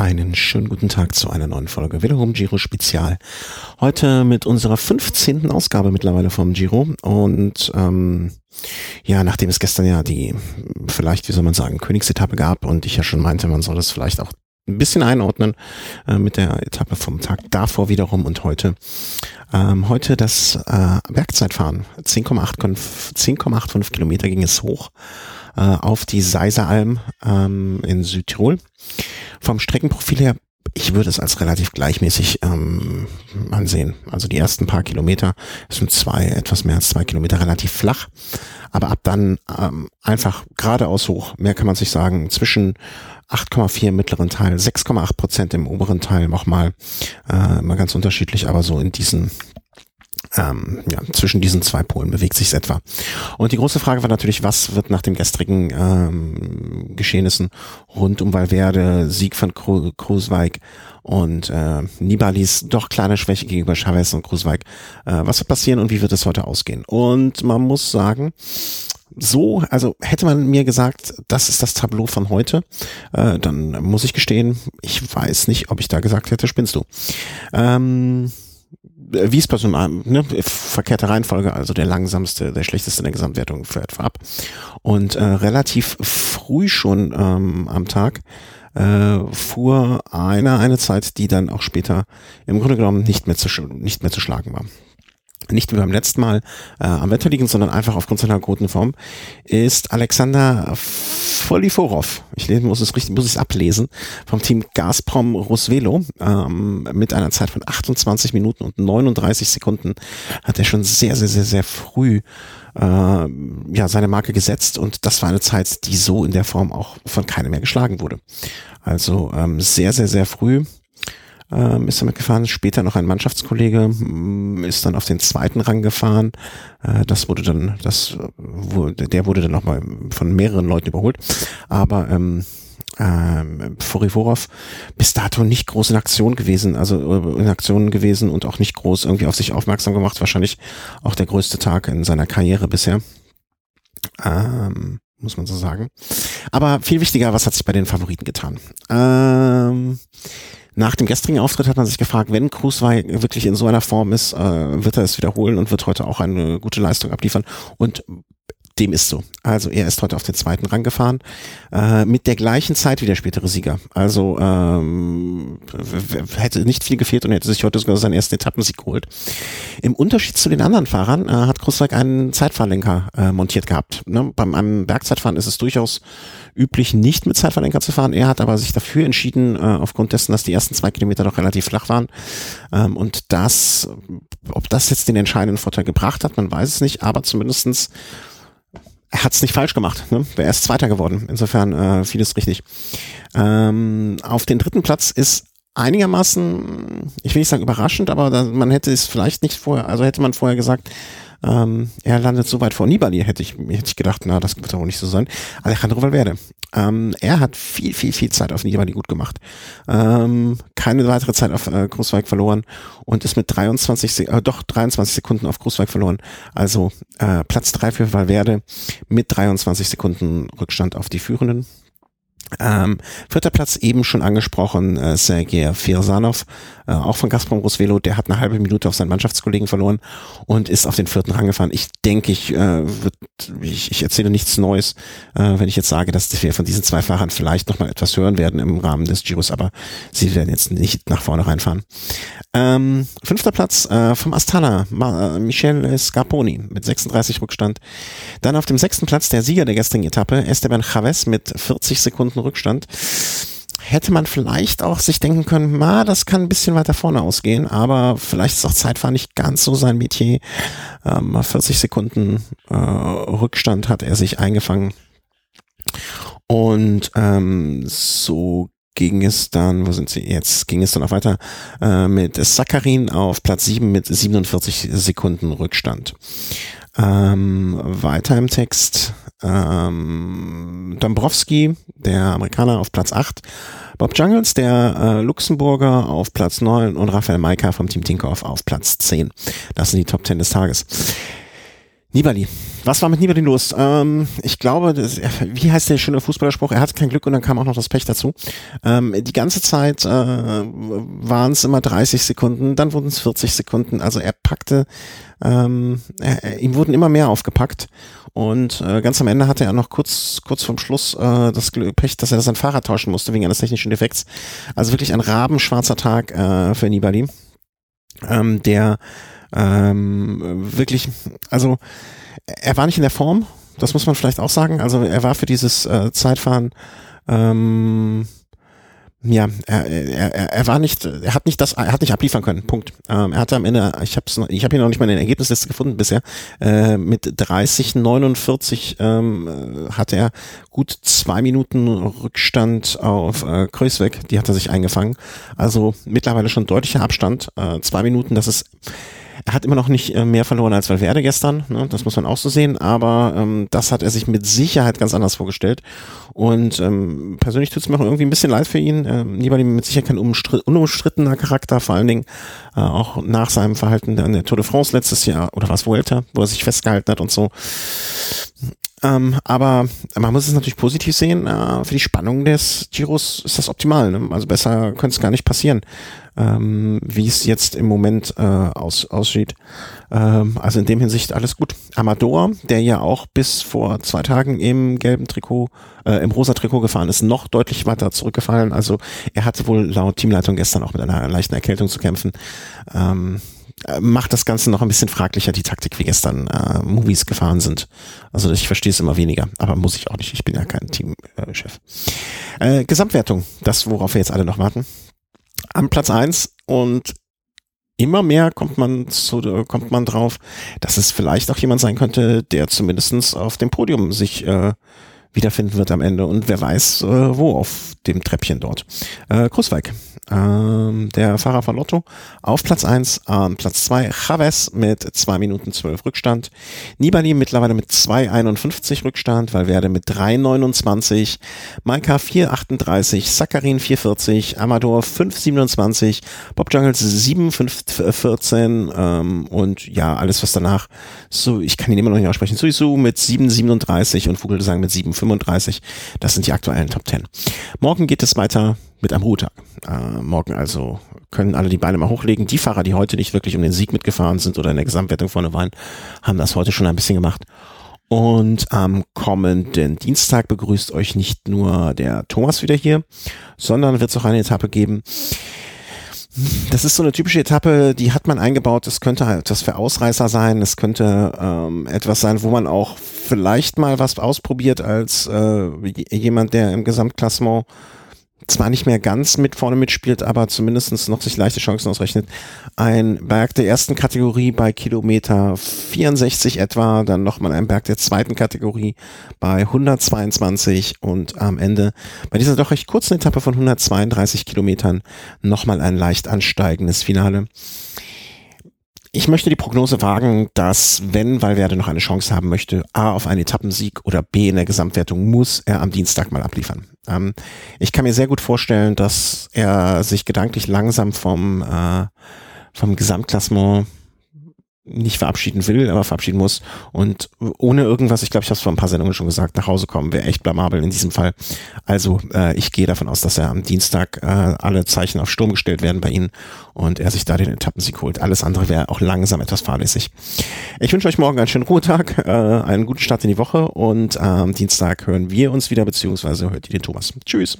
Einen schönen guten Tag zu einer neuen Folge Wiederum Giro Spezial. Heute mit unserer 15. Ausgabe mittlerweile vom Giro. Und ähm, ja, nachdem es gestern ja die, vielleicht, wie soll man sagen, Königsetappe gab und ich ja schon meinte, man soll das vielleicht auch ein bisschen einordnen äh, mit der Etappe vom Tag davor wiederum und heute. Ähm, heute das äh, Bergzeitfahren. 10,85 Kilometer ging es hoch äh, auf die Seiseralm ähm, in Südtirol. Vom Streckenprofil her, ich würde es als relativ gleichmäßig ähm, ansehen. Also die ersten paar Kilometer sind zwei, etwas mehr als zwei Kilometer relativ flach. Aber ab dann ähm, einfach geradeaus hoch. Mehr kann man sich sagen. Zwischen 8,4 im mittleren Teil, 6,8 Prozent im oberen Teil nochmal. Äh, mal ganz unterschiedlich, aber so in diesen ähm, ja, zwischen diesen zwei Polen bewegt sich etwa. Und die große Frage war natürlich, was wird nach den gestrigen ähm, Geschehnissen rund um Valverde, Sieg von Kruzweig und äh, Nibalis doch kleine Schwäche gegenüber Chavez und Kruzweig. Äh, was wird passieren und wie wird es heute ausgehen? Und man muss sagen, so, also hätte man mir gesagt, das ist das Tableau von heute, äh, dann muss ich gestehen, ich weiß nicht, ob ich da gesagt hätte, spinnst du. Ähm, Wiesbaden, ne, verkehrte Reihenfolge, also der langsamste, der schlechteste in der Gesamtwertung fährt vorab. Und äh, relativ früh schon ähm, am Tag äh, fuhr einer eine Zeit, die dann auch später im Grunde genommen nicht mehr zu, nicht mehr zu schlagen war nicht wie beim letzten Mal äh, am Wetter liegen, sondern einfach aufgrund seiner guten Form, ist Alexander Foliforov, ich muss es richtig, muss es ablesen, vom Team Gazprom Rusvelo, ähm, mit einer Zeit von 28 Minuten und 39 Sekunden hat er schon sehr, sehr, sehr, sehr früh äh, ja, seine Marke gesetzt. Und das war eine Zeit, die so in der Form auch von keinem mehr geschlagen wurde. Also ähm, sehr, sehr, sehr früh ähm, ist damit gefahren. Später noch ein Mannschaftskollege mm, ist dann auf den zweiten Rang gefahren. Äh, das wurde dann, das wurde, der wurde dann nochmal von mehreren Leuten überholt. Aber ähm, ähm, Forivorov bis dato nicht groß in Aktion gewesen, also äh, in Aktion gewesen und auch nicht groß irgendwie auf sich aufmerksam gemacht. Wahrscheinlich auch der größte Tag in seiner Karriere bisher. Ähm, muss man so sagen. Aber viel wichtiger, was hat sich bei den Favoriten getan? Ähm, nach dem gestrigen Auftritt hat man sich gefragt, wenn Kruswei wirklich in so einer Form ist, äh, wird er es wiederholen und wird heute auch eine gute Leistung abliefern. Und dem ist so. Also er ist heute auf den zweiten Rang gefahren, äh, mit der gleichen Zeit wie der spätere Sieger. Also ähm, hätte nicht viel gefehlt und hätte sich heute sogar seinen ersten Etappensieg geholt. Im Unterschied zu den anderen Fahrern äh, hat Kruswijk einen Zeitfahrlenker äh, montiert gehabt. Ne? Beim einem Bergzeitfahren ist es durchaus üblich, nicht mit Zeitfahrlenker zu fahren. Er hat aber sich dafür entschieden, äh, aufgrund dessen, dass die ersten zwei Kilometer doch relativ flach waren. Ähm, und das, ob das jetzt den entscheidenden Vorteil gebracht hat, man weiß es nicht, aber zumindestens er hat es nicht falsch gemacht. Ne? Er ist Zweiter geworden. Insofern äh, vieles richtig. Ähm, auf den dritten Platz ist einigermaßen, ich will nicht sagen überraschend, aber man hätte es vielleicht nicht vorher, also hätte man vorher gesagt, ähm, er landet so weit vor Nibali, hätte ich, hätte ich gedacht, na, das wird doch nicht so sein. Alejandro Valverde. Ähm, er hat viel, viel, viel Zeit auf Nibali gut gemacht. Ähm, keine weitere Zeit auf äh, Großweig verloren und ist mit 23, äh, doch 23 Sekunden auf Großweig verloren. Also äh, Platz drei für Valverde mit 23 Sekunden Rückstand auf die Führenden. Ähm, vierter Platz eben schon angesprochen, äh, Sergej Firsanov, äh, auch von Gazprom Rosvelo, der hat eine halbe Minute auf seinen Mannschaftskollegen verloren und ist auf den vierten Rang gefahren. Ich denke, ich, äh, ich, ich erzähle nichts Neues, äh, wenn ich jetzt sage, dass wir von diesen zwei Fahrern vielleicht noch mal etwas hören werden im Rahmen des Giros, aber sie werden jetzt nicht nach vorne reinfahren. Ähm, fünfter Platz äh, vom Astana, Ma äh, Michel Scarponi mit 36 Rückstand. Dann auf dem sechsten Platz der Sieger der gestrigen Etappe, Esteban Chavez mit 40 Sekunden Rückstand. Hätte man vielleicht auch sich denken können, ma, das kann ein bisschen weiter vorne ausgehen, aber vielleicht ist auch Zeitfahren nicht ganz so sein Metier. Ähm, 40 Sekunden äh, Rückstand hat er sich eingefangen. Und ähm, so ging es dann, wo sind sie jetzt, ging es dann auch weiter äh, mit Sakarin auf Platz 7 mit 47 Sekunden Rückstand. Ähm, weiter im Text ähm, Dombrowski, der Amerikaner, auf Platz 8. Bob Jungles, der äh, Luxemburger, auf Platz 9 und Raphael Maika vom Team Tinkoff auf Platz 10. Das sind die Top 10 des Tages. Nibali. Was war mit Nibali los? Ähm, ich glaube, das, wie heißt der schöne Fußballerspruch? Er hatte kein Glück und dann kam auch noch das Pech dazu. Ähm, die ganze Zeit äh, waren es immer 30 Sekunden, dann wurden es 40 Sekunden. Also er packte, ähm, er, ihm wurden immer mehr aufgepackt. Und äh, ganz am Ende hatte er noch kurz, kurz vorm Schluss äh, das Pech, dass er sein Fahrrad tauschen musste wegen eines technischen Defekts. Also wirklich ein rabenschwarzer Tag äh, für Nibali. Ähm, der ähm, wirklich, also er war nicht in der Form, das muss man vielleicht auch sagen. Also er war für dieses äh, Zeitfahren ähm, ja, er, er, er war nicht, er hat nicht das, er hat nicht abliefern können. Punkt. Ähm, er hatte am Ende, ich habe ich habe hier noch nicht mal eine Ergebnisliste gefunden bisher. Äh, mit 30, 49 ähm, hatte er gut zwei Minuten Rückstand auf äh, Kreuzweg. Die hat er sich eingefangen. Also mittlerweile schon deutlicher Abstand. Äh, zwei Minuten, das ist er hat immer noch nicht äh, mehr verloren als Valverde gestern, ne? das muss man auch so sehen, aber ähm, das hat er sich mit Sicherheit ganz anders vorgestellt. Und ähm, persönlich tut es mir auch irgendwie ein bisschen leid für ihn. Ähm, Nibali mit Sicherheit kein unumstrittener Charakter, vor allen Dingen äh, auch nach seinem Verhalten an der Tour de France letztes Jahr oder was Vuelta, wo er sich festgehalten hat und so. Ähm, aber man muss es natürlich positiv sehen. Äh, für die Spannung des Giros ist das optimal. Ne? Also besser könnte es gar nicht passieren, ähm, wie es jetzt im Moment äh, aus, aussieht. Ähm, also in dem Hinsicht alles gut. Amador, der ja auch bis vor zwei Tagen im gelben Trikot, äh, im rosa Trikot gefahren ist, noch deutlich weiter zurückgefallen. Also er hatte wohl laut Teamleitung gestern auch mit einer leichten Erkältung zu kämpfen. Ähm, äh, macht das Ganze noch ein bisschen fraglicher, die Taktik, wie gestern äh, Movies gefahren sind. Also ich verstehe es immer weniger, aber muss ich auch nicht. Ich bin ja kein Teamchef. Äh, Gesamtwertung, das, worauf wir jetzt alle noch warten. Am Platz eins und immer mehr kommt man zu, kommt man drauf, dass es vielleicht auch jemand sein könnte, der zumindestens auf dem Podium sich äh, wiederfinden wird am Ende. Und wer weiß, äh, wo auf dem Treppchen dort. Äh, Großweig ähm, der Fahrer von Lotto. Auf Platz 1, ähm, Platz 2 Chavez mit 2 Minuten 12 Rückstand. Nibali mittlerweile mit 2,51 Rückstand, Valverde mit 3,29, Maika 4,38, Sakarin 4,40, Amador 5,27, Bob Jungles 7,14 ähm, und ja, alles was danach, so ich kann ihn immer noch nicht aussprechen, Suisu mit 7,37 und Vogelsang mit 7,35. Das sind die aktuellen Top 10. Morgen geht es weiter mit einem Ruhetag. Äh, morgen also können alle die Beine mal hochlegen. Die Fahrer, die heute nicht wirklich um den Sieg mitgefahren sind oder in der Gesamtwertung vorne waren, haben das heute schon ein bisschen gemacht. Und am kommenden Dienstag begrüßt euch nicht nur der Thomas wieder hier, sondern wird es auch eine Etappe geben. Das ist so eine typische Etappe, die hat man eingebaut. Es könnte halt etwas für Ausreißer sein. Es könnte ähm, etwas sein, wo man auch vielleicht mal was ausprobiert als äh, jemand, der im Gesamtklassement zwar nicht mehr ganz mit vorne mitspielt, aber zumindest noch sich leichte Chancen ausrechnet. Ein Berg der ersten Kategorie bei Kilometer 64 etwa, dann nochmal ein Berg der zweiten Kategorie bei 122 und am Ende bei dieser doch recht kurzen Etappe von 132 Kilometern nochmal ein leicht ansteigendes Finale. Ich möchte die Prognose wagen, dass wenn Valverde noch eine Chance haben möchte, A auf einen Etappensieg oder B in der Gesamtwertung, muss er am Dienstag mal abliefern. Ähm, ich kann mir sehr gut vorstellen, dass er sich gedanklich langsam vom, äh, vom Gesamtklassement nicht verabschieden will, aber verabschieden muss und ohne irgendwas, ich glaube, ich habe es vor ein paar Sendungen schon gesagt, nach Hause kommen wäre echt blamabel in diesem Fall. Also äh, ich gehe davon aus, dass er am Dienstag äh, alle Zeichen auf Sturm gestellt werden bei Ihnen und er sich da den Etappensieg holt. Alles andere wäre auch langsam etwas fahrlässig. Ich wünsche euch morgen einen schönen Ruhetag, äh, einen guten Start in die Woche und am Dienstag hören wir uns wieder, beziehungsweise hört ihr den Thomas. Tschüss.